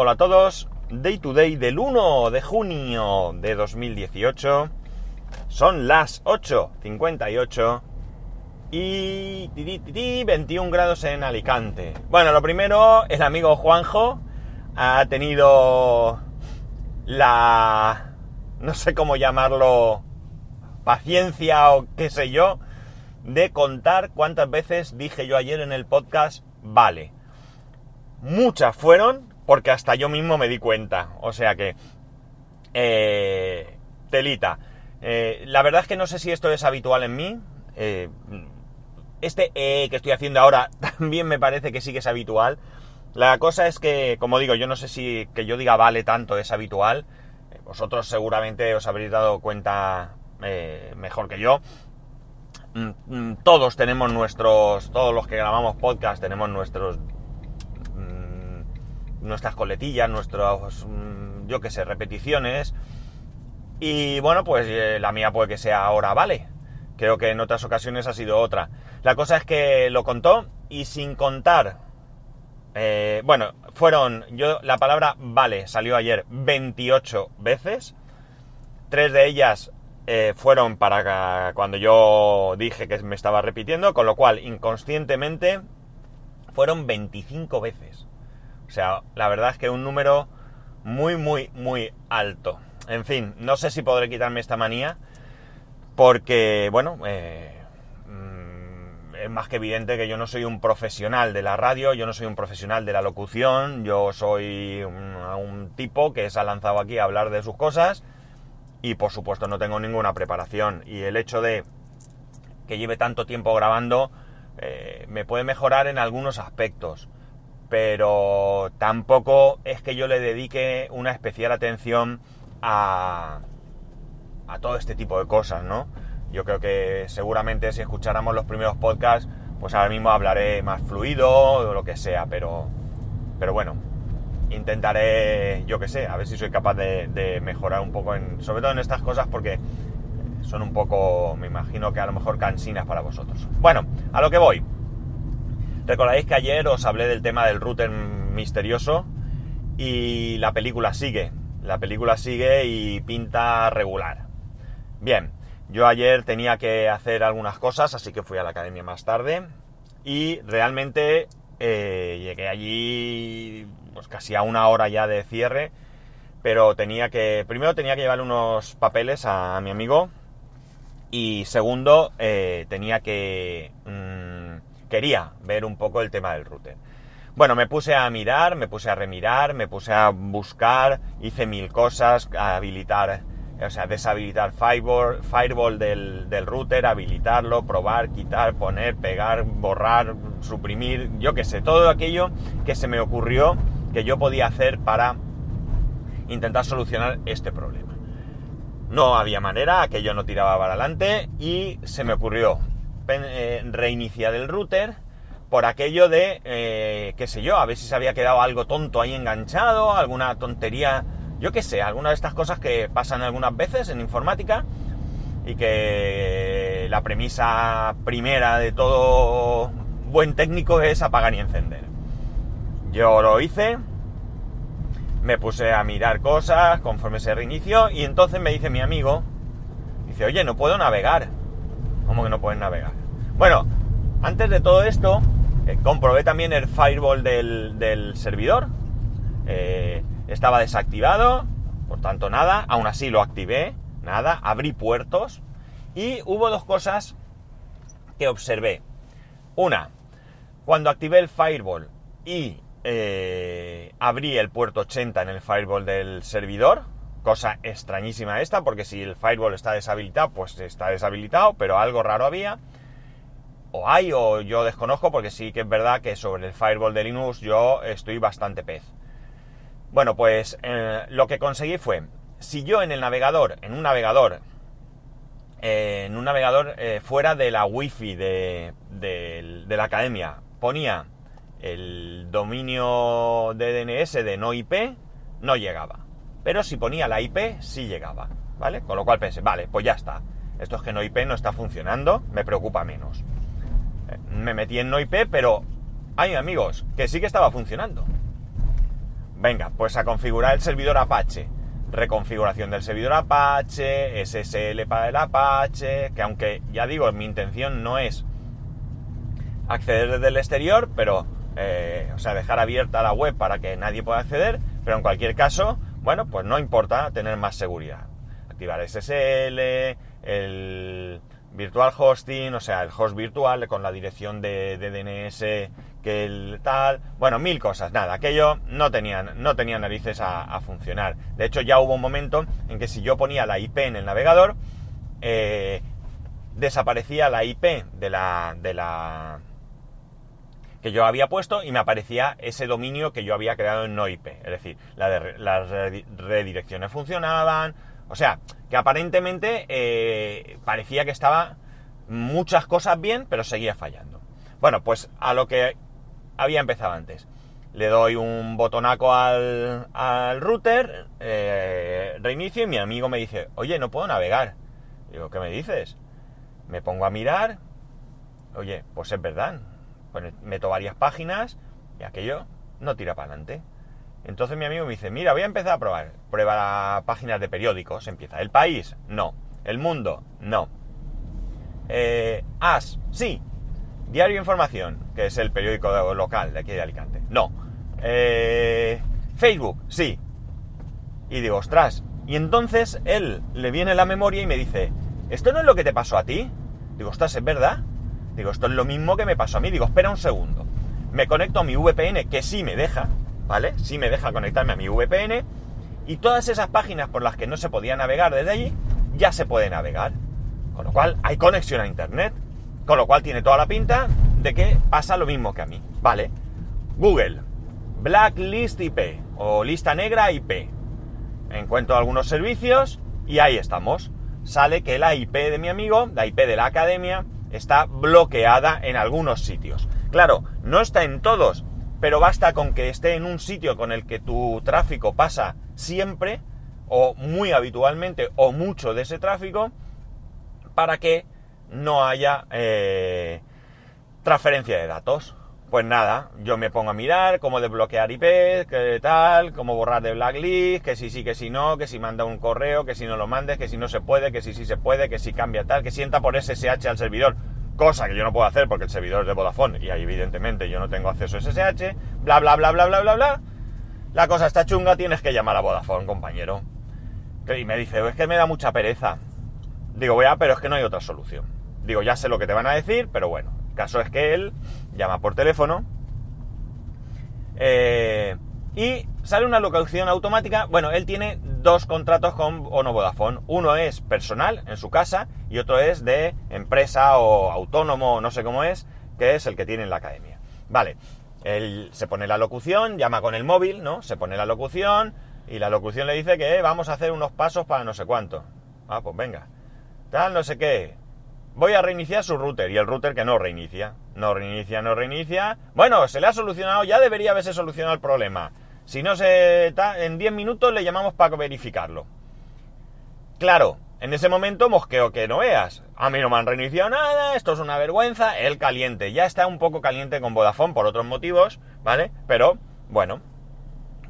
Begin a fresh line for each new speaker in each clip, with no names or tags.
Hola a todos, Day to Day del 1 de junio de 2018. Son las 8.58 y 21 grados en Alicante. Bueno, lo primero, el amigo Juanjo ha tenido la... no sé cómo llamarlo, paciencia o qué sé yo, de contar cuántas veces dije yo ayer en el podcast, vale. Muchas fueron, porque hasta yo mismo me di cuenta. O sea que... Eh, telita. Eh, la verdad es que no sé si esto es habitual en mí. Eh, este E que estoy haciendo ahora también me parece que sí que es habitual. La cosa es que, como digo, yo no sé si que yo diga vale tanto es habitual. Vosotros seguramente os habréis dado cuenta mejor que yo. Mm, mm, todos tenemos nuestros, todos los que grabamos podcast tenemos nuestros nuestras coletillas, nuestros, mm, yo qué sé, repeticiones. Y bueno, pues eh, la mía puede que sea ahora, vale. Creo que en otras ocasiones ha sido otra. La cosa es que lo contó y sin contar, eh, bueno, fueron, yo, la palabra vale salió ayer 28 veces. Tres de ellas eh, fueron para cuando yo dije que me estaba repitiendo, con lo cual inconscientemente fueron 25 veces. O sea, la verdad es que un número muy, muy, muy alto. En fin, no sé si podré quitarme esta manía porque, bueno, eh, mm, es más que evidente que yo no soy un profesional de la radio, yo no soy un profesional de la locución, yo soy un, tipo que se ha lanzado aquí a hablar de sus cosas y por supuesto no tengo ninguna preparación. Y el hecho de que lleve tanto tiempo grabando eh, me puede mejorar en algunos aspectos pero tampoco es que yo le dedique una especial atención a, a todo este tipo de cosas, ¿no? Yo creo que seguramente si escucháramos los primeros podcasts, pues ahora mismo hablaré más fluido o lo que sea, pero, pero bueno, intentaré, yo que sé, a ver si soy capaz de, de, mejorar un poco, en, sobre todo en estas cosas, porque son un poco, me imagino que a lo mejor cansinas para vosotros. Bueno, a lo que voy. Recordáis que ayer os hablé del tema del router misterioso y la película sigue. La película sigue y pinta regular. Bien, yo ayer tenía que hacer algunas cosas, así que fui a la academia más tarde y realmente eh, llegué allí pues casi a una hora ya de cierre, pero tenía que, primero tenía que llevar unos papeles a, mi amigo y segundo eh, tenía que... Mm, quería ver un poco el tema del router. Bueno, me puse a mirar, me puse a remirar, me puse a buscar, hice mil cosas, a habilitar, o sea, deshabilitar Firewall, firewall del, del, router, habilitarlo, probar, quitar, poner, pegar, borrar, suprimir, yo qué sé, todo aquello que se me ocurrió que yo podía hacer para intentar solucionar este problema. No había manera, aquello no tiraba para adelante y se me ocurrió eh, reiniciar el router por aquello de, eh, qué sé yo, a ver si se había quedado algo tonto ahí enganchado, alguna tontería, yo qué sé, alguna de estas cosas que pasan algunas veces en informática y que la premisa primera de todo buen técnico es apagar y encender. Yo lo hice, me puse a mirar cosas conforme se reinició y entonces me dice mi amigo, dice, oye, no puedo navegar. ¿Cómo que no puedes navegar? Bueno, antes de todo esto, eh, comprobé también el firewall del, servidor. Eh, estaba desactivado, por tanto nada. Aún así lo activé, nada. Abrí puertos y hubo dos cosas que observé. Una, cuando activé el firewall y eh, abrí el puerto 80 en el firewall del servidor, Cosa extrañísima esta, porque si el firewall está deshabilitado, pues está deshabilitado, pero algo raro había. O hay, o yo desconozco, porque sí que es verdad que sobre el firewall de Linux yo estoy bastante pez. Bueno, pues eh, lo que conseguí fue, si yo en el navegador, en un navegador, eh, en un navegador eh, fuera de la wifi de, de, de la academia, ponía el dominio de DNS de no IP, no llegaba. Pero si ponía la IP, sí llegaba, ¿vale? Con lo cual pensé, vale, pues ya está. Esto es que no IP no está funcionando, me preocupa menos. Me metí en no IP, pero hay amigos que sí que estaba funcionando. Venga, pues a configurar el servidor Apache. Reconfiguración del servidor Apache, SSL para el Apache, que aunque ya digo, mi intención no es acceder desde el exterior, pero, eh, o sea, dejar abierta la web para que nadie pueda acceder, pero en cualquier caso, bueno, pues no importa tener más seguridad. Activar SSL, el virtual hosting, o sea, el host virtual con la dirección de, DNS que el tal, bueno, mil cosas, nada, aquello no tenían, no tenía narices a, funcionar. De hecho, ya hubo un momento en que si yo ponía la IP en el navegador, eh, desaparecía la IP de la, de la que yo había puesto y me aparecía ese dominio que yo había creado en no IP. Es decir, las redirecciones funcionaban, o sea, que aparentemente eh, parecía que estaba muchas cosas bien, pero seguía fallando. Bueno, pues a lo que había empezado antes. Le doy un botonaco al, router, eh, reinicio y mi amigo me dice, oye, no puedo navegar. Digo, ¿qué me dices? Me pongo a mirar, oye, pues es verdad. Pues meto varias páginas y aquello no tira para adelante. Entonces mi amigo me dice, mira, voy a empezar a probar. Prueba páginas de periódicos. Empieza. ¿El país? No. ¿El mundo? No. Eh, As, sí. Diario Información, que es el periódico local de aquí de Alicante. No. Eh, Facebook, sí. Y digo, ostras. Y entonces él le viene la memoria y me dice, ¿esto no es lo que te pasó a ti? Digo, ostras, ¿es verdad? Digo, esto es lo mismo que me pasó a mí. Digo, espera un segundo. Me conecto a mi VPN, que sí me deja, ¿vale? Sí me deja conectarme a mi VPN y todas esas páginas por las que no se podía navegar desde allí, ya se puede navegar. Con lo cual hay conexión a Internet. Con lo cual tiene toda la pinta de que pasa lo mismo que a mí. Vale. Google. Blacklist IP o lista negra IP. Encuentro algunos servicios y ahí estamos. Sale que la IP de mi amigo, la IP de la academia, está bloqueada en algunos sitios. Claro, no está en todos, pero basta con que esté en un sitio con el que tu tráfico pasa siempre, o muy habitualmente, o mucho de ese tráfico, para que no haya eh, transferencia de datos. Pues nada, yo me pongo a mirar cómo desbloquear IP, qué tal, cómo borrar de blacklist, que si sí, que si no, que si manda un correo, que si no lo mandes, que si no se puede, que si sí se puede, que si cambia tal, que sienta por SSH al servidor cosa que yo no puedo hacer porque el servidor es de Vodafone y ahí evidentemente yo no tengo acceso a SSH, bla, bla, bla, bla, bla, bla, bla. La cosa está chunga, tienes que llamar a Vodafone, compañero. Y me dice, es que me da mucha pereza. Digo, voy a, pero es que no hay otra solución. Digo, ya sé lo que te van a decir, pero bueno. El caso es que él llama por teléfono. Eh, y sale una locación automática. Bueno, él tiene dos contratos con Ono Vodafone. Uno es personal en su casa y otro es de empresa o autónomo, no sé cómo es, que es el que tiene en la academia. Vale, él se pone la locución, llama con el móvil, ¿no? Se pone la locución y la locución le dice que vamos a hacer unos pasos para no sé cuánto. Ah, pues venga. Tal, no sé qué. Voy a reiniciar su router y el router que no reinicia. No reinicia, no reinicia. Bueno, se le ha solucionado, ya debería haberse solucionado el problema. Si no se... en 10 minutos le llamamos para verificarlo. Claro, en ese momento mosqueo que no veas. A mí no me han reiniciado nada, esto es una vergüenza. El caliente, ya está un poco caliente con Vodafone por otros motivos, ¿vale? Pero, bueno.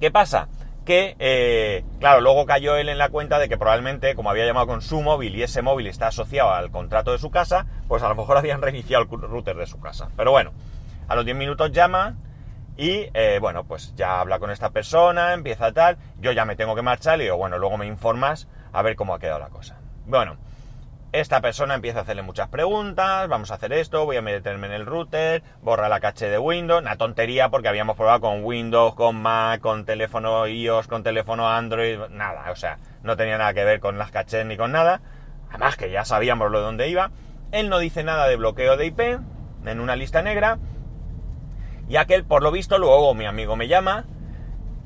¿Qué pasa? Que, eh, claro, luego cayó él en la cuenta de que probablemente, como había llamado con su móvil y ese móvil está asociado al contrato de su casa, pues a lo mejor habían reiniciado el router de su casa. Pero bueno, a los 10 minutos llama y eh, bueno, pues ya habla con esta persona, empieza tal, yo ya me tengo que marchar y digo, bueno, luego me informas a ver cómo ha quedado la cosa. Bueno, esta persona empieza a hacerle muchas preguntas, vamos a hacer esto, voy a meterme en el router, borra la caché de Windows, una tontería porque habíamos probado con Windows, con Mac, con teléfono iOS, con teléfono Android, nada, o sea, no tenía nada que ver con las cachés ni con nada, además que ya sabíamos lo de dónde iba, él no dice nada de bloqueo de IP en una lista negra, y aquel, por lo visto, luego mi amigo me llama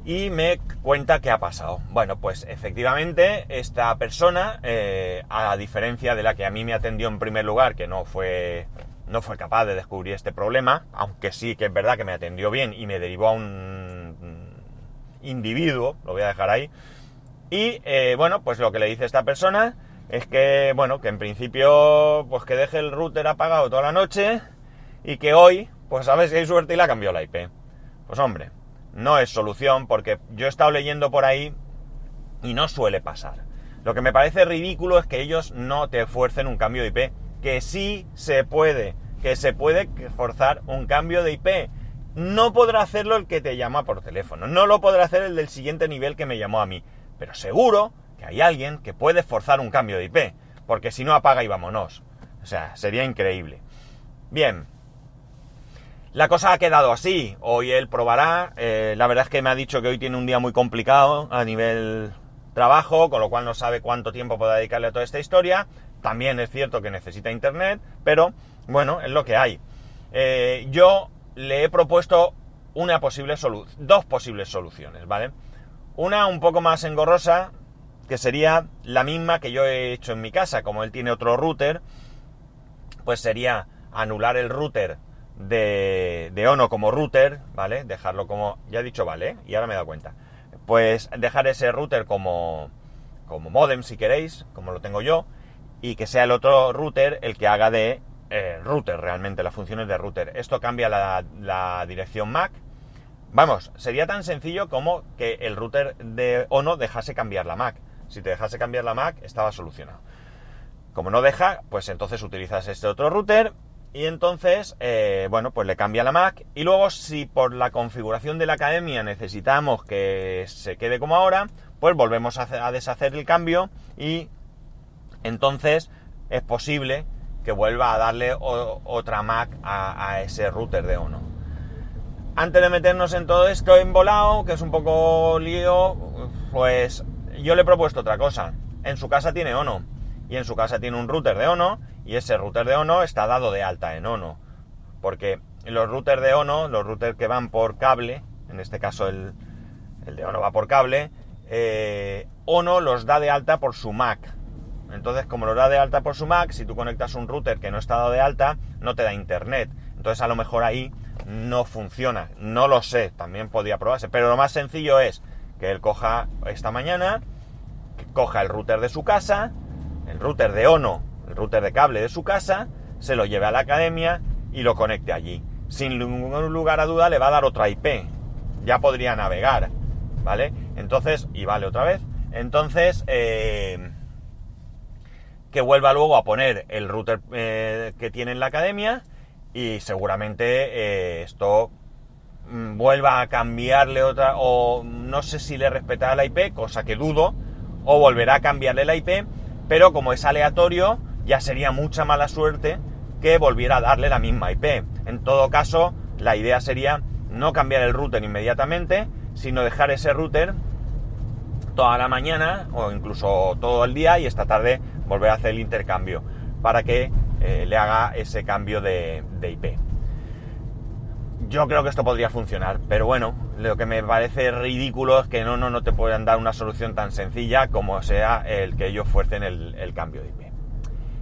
y me cuenta qué ha pasado. Bueno, pues efectivamente esta persona, eh, a diferencia de la que a mí me atendió en primer lugar, que no fue, no fue capaz de descubrir este problema, aunque sí que es verdad que me atendió bien y me derivó a un individuo, lo voy a dejar ahí, y eh, bueno, pues lo que le dice esta persona es que, bueno, que en principio, pues que deje el router apagado toda la noche y que hoy, pues a ver si hay suerte y la cambió la IP. Pues hombre, no es solución porque yo he estado leyendo por ahí y no suele pasar. Lo que me parece ridículo es que ellos no te fuercen un cambio de IP, que sí se puede, que se puede forzar un cambio de IP. No podrá hacerlo el que te llama por teléfono, no lo podrá hacer el del siguiente nivel que me llamó a mí, pero seguro que hay alguien que puede forzar un cambio de IP, porque si no apaga y vámonos. O sea, sería increíble. Bien, la cosa ha quedado así. Hoy él probará. Eh, la verdad es que me ha dicho que hoy tiene un día muy complicado a nivel trabajo, con lo cual no sabe cuánto tiempo puede dedicarle a toda esta historia. También es cierto que necesita internet, pero bueno, es lo que hay. Eh, yo le he propuesto una posible dos posibles soluciones, ¿vale? Una un poco más engorrosa, que sería la misma que yo he hecho en mi casa. Como él tiene otro router, pues sería anular el router de, Ono como router, ¿vale? Dejarlo como, ya he dicho vale, y ahora me he dado cuenta. Pues dejar ese router como, como modem si queréis, como lo tengo yo, y que sea el otro router el que haga de eh, router realmente, las funciones de router. Esto cambia la, la dirección MAC. Vamos, sería tan sencillo como que el router de Ono dejase cambiar la MAC. Si te dejase cambiar la MAC, estaba solucionado. Como no deja, pues entonces utilizas este otro router y entonces, eh, bueno, pues le cambia la Mac. Y luego, si por la configuración de la academia necesitamos que se quede como ahora, pues volvemos a, deshacer el cambio y entonces es posible que vuelva a darle otra Mac a, ese router de Ono. Antes de meternos en todo esto en volado, que es un poco lío, pues yo le he propuesto otra cosa. En su casa tiene Ono y en su casa tiene un router de Ono y ese router de Ono está dado de alta en Ono. Porque los routers de Ono, los routers que van por cable, en este caso el, de Ono va por cable, eh, Ono los da de alta por su Mac. Entonces, como los da de alta por su Mac, si tú conectas un router que no está dado de alta, no te da internet. Entonces, a lo mejor ahí no funciona. No lo sé, también podría probarse. Pero lo más sencillo es que él coja esta mañana, coja el router de su casa, el router de Ono, el router de cable de su casa, se lo lleve a la academia y lo conecte allí. Sin ningún lugar a duda le va a dar otra IP. Ya podría navegar, ¿vale? Entonces, y vale otra vez. Entonces, eh, que vuelva luego a poner el router eh, que tiene en la academia y seguramente eh, esto mm, vuelva a cambiarle otra, o no sé si le respetará la IP, cosa que dudo, o volverá a cambiarle la IP pero como es aleatorio, ya sería mucha mala suerte que volviera a darle la misma IP. En todo caso, la idea sería no cambiar el router inmediatamente, sino dejar ese router toda la mañana o incluso todo el día y esta tarde volver a hacer el intercambio para que eh, le haga ese cambio de IP. Yo creo que esto podría funcionar, pero bueno, lo que me parece ridículo es que no, no, no te puedan dar una solución tan sencilla como sea el que ellos fuercen el, cambio de IP.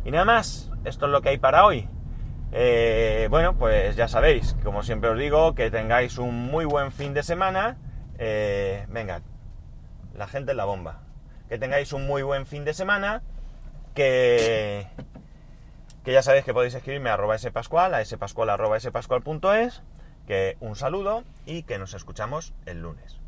Y nada más, esto es lo que hay para hoy. Eh, bueno, pues ya sabéis, como siempre os digo, que tengáis un muy buen fin de semana. Eh, venga, la gente es la bomba. Que tengáis un muy buen fin de semana. Que, que ya sabéis que podéis escribirme a arroba spascual, a arroba spascual.es que un saludo y que nos escuchamos el lunes.